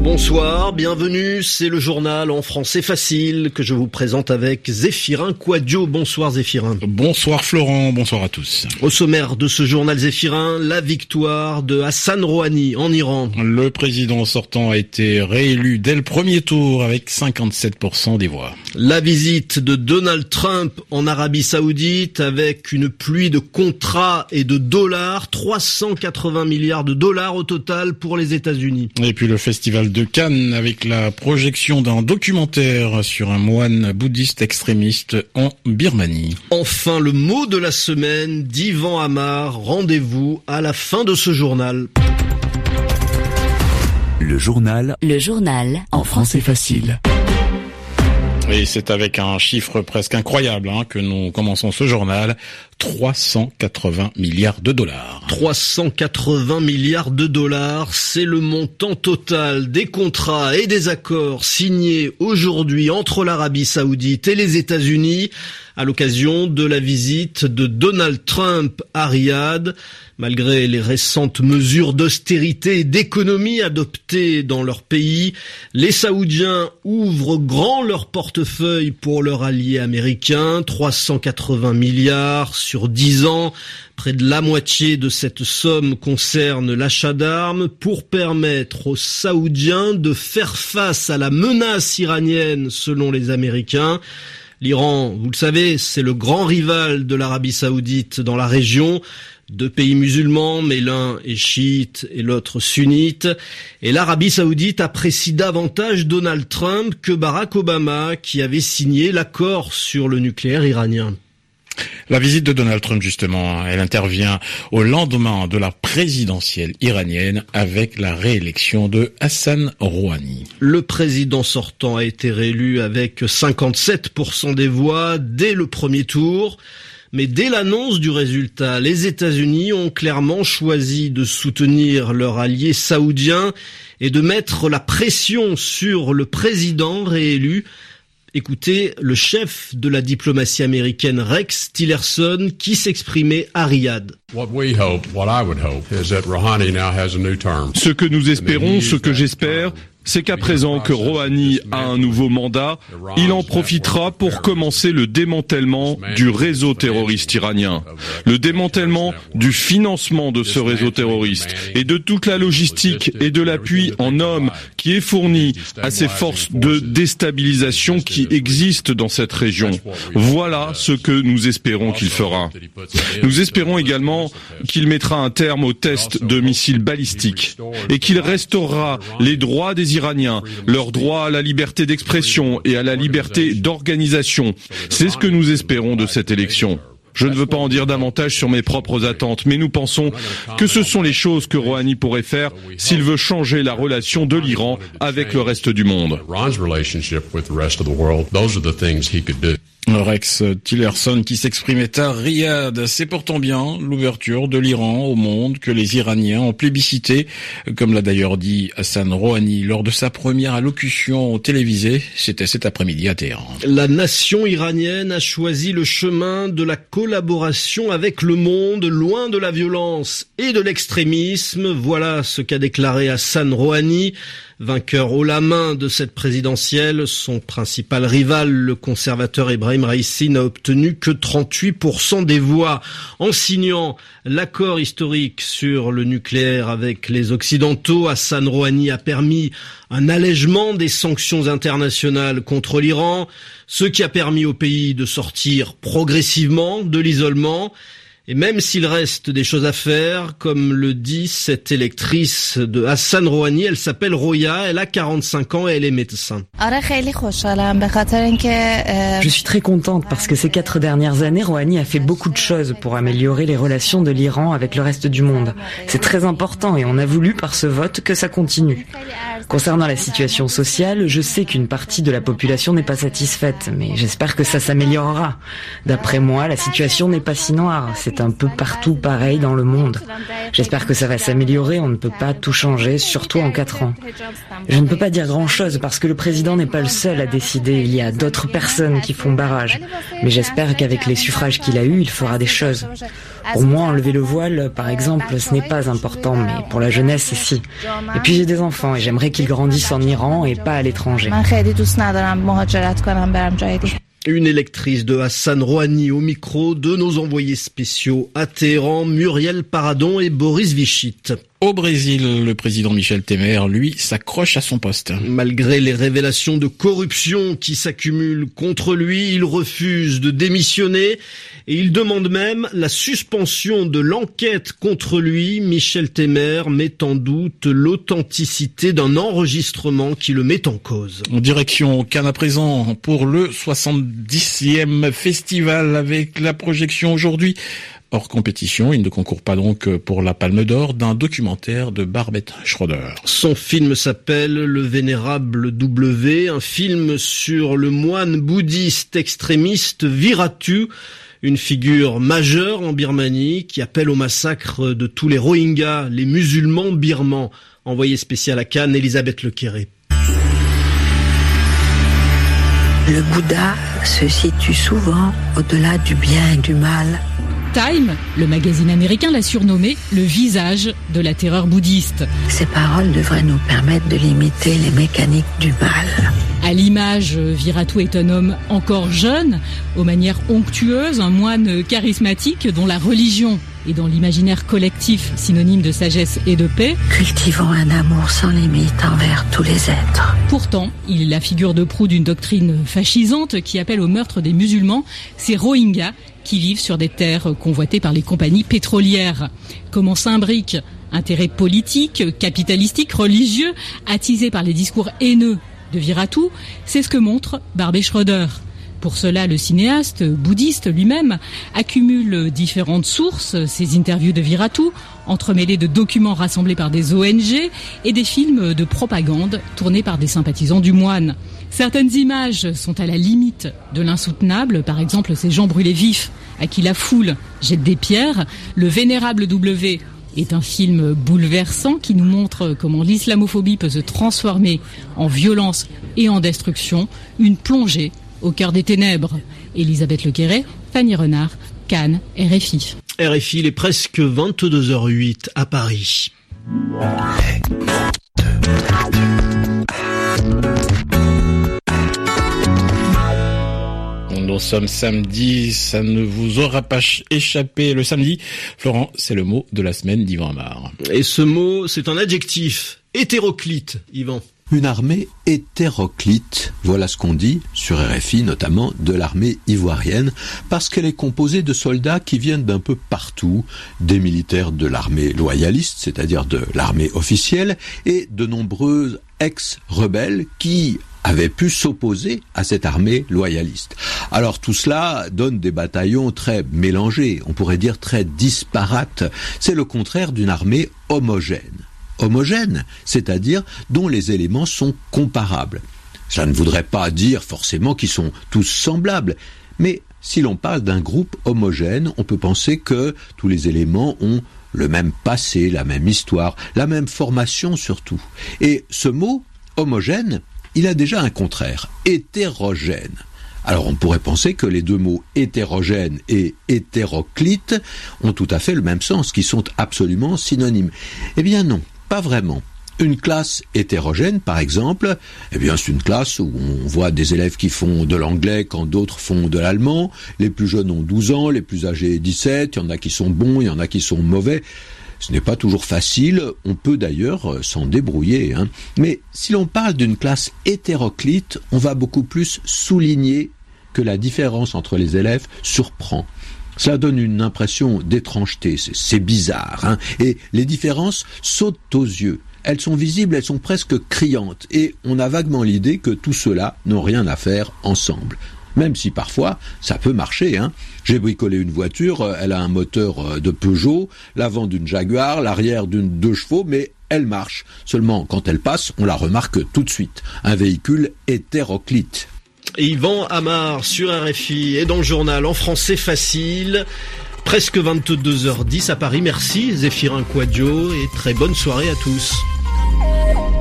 Bonsoir, bienvenue, c'est le journal en français facile que je vous présente avec Zéphirin Quadio. Bonsoir Zéphirin. Bonsoir Florent, bonsoir à tous. Au sommaire de ce journal Zéphirin, la victoire de Hassan Rouhani en Iran. Le président sortant a été réélu dès le premier tour avec 57% des voix. La visite de Donald Trump en Arabie Saoudite avec une pluie de contrats et de dollars, 380 milliards de dollars au total pour les États-Unis. Et puis le festival de Cannes avec la projection d'un documentaire sur un moine bouddhiste extrémiste en Birmanie. Enfin, le mot de la semaine d'Ivan Amar. Rendez-vous à la fin de ce journal. Le journal. Le journal. En français facile. Et c'est avec un chiffre presque incroyable hein, que nous commençons ce journal. 380 milliards de dollars. 380 milliards de dollars, c'est le montant total des contrats et des accords signés aujourd'hui entre l'Arabie saoudite et les États-Unis à l'occasion de la visite de Donald Trump à Riyad. Malgré les récentes mesures d'austérité et d'économie adoptées dans leur pays, les Saoudiens ouvrent grand leur portefeuille pour leur allié américain, 380 milliards sur 10 ans. Près de la moitié de cette somme concerne l'achat d'armes pour permettre aux Saoudiens de faire face à la menace iranienne selon les Américains. L'Iran, vous le savez, c'est le grand rival de l'Arabie saoudite dans la région deux pays musulmans, mais l'un est chiite et l'autre sunnite. Et l'Arabie saoudite apprécie davantage Donald Trump que Barack Obama, qui avait signé l'accord sur le nucléaire iranien. La visite de Donald Trump, justement, elle intervient au lendemain de la présidentielle iranienne avec la réélection de Hassan Rouhani. Le président sortant a été réélu avec 57% des voix dès le premier tour. Mais dès l'annonce du résultat, les États-Unis ont clairement choisi de soutenir leur allié saoudien et de mettre la pression sur le président réélu. Écoutez le chef de la diplomatie américaine Rex Tillerson qui s'exprimait à Riyad. Ce que nous espérons, ce que j'espère, c'est qu'à présent que Rouhani a un nouveau mandat, il en profitera pour commencer le démantèlement du réseau terroriste iranien, le démantèlement du financement de ce réseau terroriste et de toute la logistique et de l'appui en hommes qui est fourni à ces forces de déstabilisation qui existent dans cette région. Voilà ce que nous espérons qu'il fera. Nous espérons également qu'il mettra un terme aux tests de missiles balistiques et qu'il restaurera les droits des Iraniens, leur droit à la liberté d'expression et à la liberté d'organisation. C'est ce que nous espérons de cette élection. Je ne veux pas en dire davantage sur mes propres attentes, mais nous pensons que ce sont les choses que Rouhani pourrait faire s'il veut changer la relation de l'Iran avec le reste du monde. Rex Tillerson qui s'exprimait à Riyad. C'est pourtant bien l'ouverture de l'Iran au monde que les Iraniens ont plébiscité, comme l'a d'ailleurs dit Hassan Rouhani lors de sa première allocution télévisée. C'était cet après-midi à Téhéran. La nation iranienne a choisi le chemin de la collaboration avec le monde, loin de la violence et de l'extrémisme. Voilà ce qu'a déclaré Hassan Rouhani. Vainqueur haut la main de cette présidentielle, son principal rival, le conservateur Ibrahim Raisi, n'a obtenu que 38% des voix. En signant l'accord historique sur le nucléaire avec les Occidentaux, Hassan Rouhani a permis un allègement des sanctions internationales contre l'Iran, ce qui a permis au pays de sortir progressivement de l'isolement. Et même s'il reste des choses à faire, comme le dit cette électrice de Hassan Rouhani, elle s'appelle Roya, elle a 45 ans et elle est médecin. Je suis très contente parce que ces quatre dernières années, Rouhani a fait beaucoup de choses pour améliorer les relations de l'Iran avec le reste du monde. C'est très important et on a voulu par ce vote que ça continue. Concernant la situation sociale, je sais qu'une partie de la population n'est pas satisfaite, mais j'espère que ça s'améliorera. D'après moi, la situation n'est pas si noire. C'est un peu partout pareil dans le monde. J'espère que ça va s'améliorer. On ne peut pas tout changer, surtout en quatre ans. Je ne peux pas dire grand-chose parce que le président n'est pas le seul à décider. Il y a d'autres personnes qui font barrage. Mais j'espère qu'avec les suffrages qu'il a eus, il fera des choses. Pour moi, enlever le voile, par exemple, ce n'est pas important, mais pour la jeunesse, si. Et puis j'ai des enfants et j'aimerais qu'ils grandissent en Iran et pas à l'étranger. Une électrice de Hassan Rouhani au micro de nos envoyés spéciaux à Téhéran, Muriel Paradon et Boris Vichit. Au Brésil, le président Michel Temer, lui, s'accroche à son poste. Malgré les révélations de corruption qui s'accumulent contre lui, il refuse de démissionner et il demande même la suspension de l'enquête contre lui. Michel Temer met en doute l'authenticité d'un enregistrement qui le met en cause. En direction Cannes à présent pour le 70e festival avec la projection aujourd'hui hors compétition. Il ne concourt pas donc pour la Palme d'Or d'un documentaire de Barbette Schroeder. Son film s'appelle Le Vénérable W, un film sur le moine bouddhiste extrémiste Viratu, une figure majeure en Birmanie qui appelle au massacre de tous les Rohingyas, les musulmans birmans. Envoyé spécial à Cannes, Elisabeth Lequéré. Le Bouddha se situe souvent au-delà du bien et du mal. Time, le magazine américain l'a surnommé le visage de la terreur bouddhiste. Ces paroles devraient nous permettre de limiter les mécaniques du mal. À l'image, Viratu est un homme encore jeune, aux manières onctueuses, un moine charismatique dont la religion est dans l'imaginaire collectif synonyme de sagesse et de paix. Cultivons un amour sans limite envers tous les êtres. Pourtant, il est la figure de proue d'une doctrine fascisante qui appelle au meurtre des musulmans, ces Rohingyas qui vivent sur des terres convoitées par les compagnies pétrolières. Comment s'imbrique intérêt politique, capitalistique, religieux, attisé par les discours haineux de Viratu, c'est ce que montre Barbé Schroeder. Pour cela, le cinéaste bouddhiste lui-même accumule différentes sources, ses interviews de Viratu, entremêlées de documents rassemblés par des ONG et des films de propagande tournés par des sympathisants du moine. Certaines images sont à la limite de l'insoutenable, par exemple ces gens brûlés vifs à qui la foule jette des pierres. Le vénérable W est un film bouleversant qui nous montre comment l'islamophobie peut se transformer en violence et en destruction, une plongée au cœur des ténèbres. Elisabeth Lequeret, Fanny Renard, Cannes, RFI. RFI, il est presque 22h08 à Paris. Nous sommes samedi, ça ne vous aura pas échappé le samedi. Florent, c'est le mot de la semaine d'Yvan Amar. Et ce mot, c'est un adjectif, hétéroclite, Yvan. Une armée hétéroclite, voilà ce qu'on dit sur RFI, notamment de l'armée ivoirienne, parce qu'elle est composée de soldats qui viennent d'un peu partout, des militaires de l'armée loyaliste, c'est-à-dire de l'armée officielle, et de nombreux ex-rebelles qui avaient pu s'opposer à cette armée loyaliste. Alors tout cela donne des bataillons très mélangés, on pourrait dire très disparates. C'est le contraire d'une armée homogène homogène, c'est-à-dire dont les éléments sont comparables. Cela ne voudrait pas dire forcément qu'ils sont tous semblables, mais si l'on parle d'un groupe homogène, on peut penser que tous les éléments ont le même passé, la même histoire, la même formation surtout. Et ce mot homogène, il a déjà un contraire, hétérogène. Alors on pourrait penser que les deux mots hétérogène et hétéroclite ont tout à fait le même sens, qui sont absolument synonymes. Eh bien non, pas vraiment. Une classe hétérogène, par exemple, eh bien, c'est une classe où on voit des élèves qui font de l'anglais quand d'autres font de l'allemand. Les plus jeunes ont 12 ans, les plus âgés 17. Il y en a qui sont bons, il y en a qui sont mauvais. Ce n'est pas toujours facile. On peut d'ailleurs s'en débrouiller. Hein. Mais si l'on parle d'une classe hétéroclite, on va beaucoup plus souligner que la différence entre les élèves surprend. Cela donne une impression d'étrangeté, c'est bizarre, hein et les différences sautent aux yeux. Elles sont visibles, elles sont presque criantes, et on a vaguement l'idée que tout cela n'ont rien à faire ensemble. Même si parfois ça peut marcher. Hein. J'ai bricolé une voiture, elle a un moteur de Peugeot, l'avant d'une Jaguar, l'arrière d'une deux chevaux, mais elle marche. Seulement, quand elle passe, on la remarque tout de suite. Un véhicule hétéroclite. Yvan Amar sur RFI et dans le journal en français facile. Presque 22h10 à Paris. Merci Zéphirin Quadio et très bonne soirée à tous.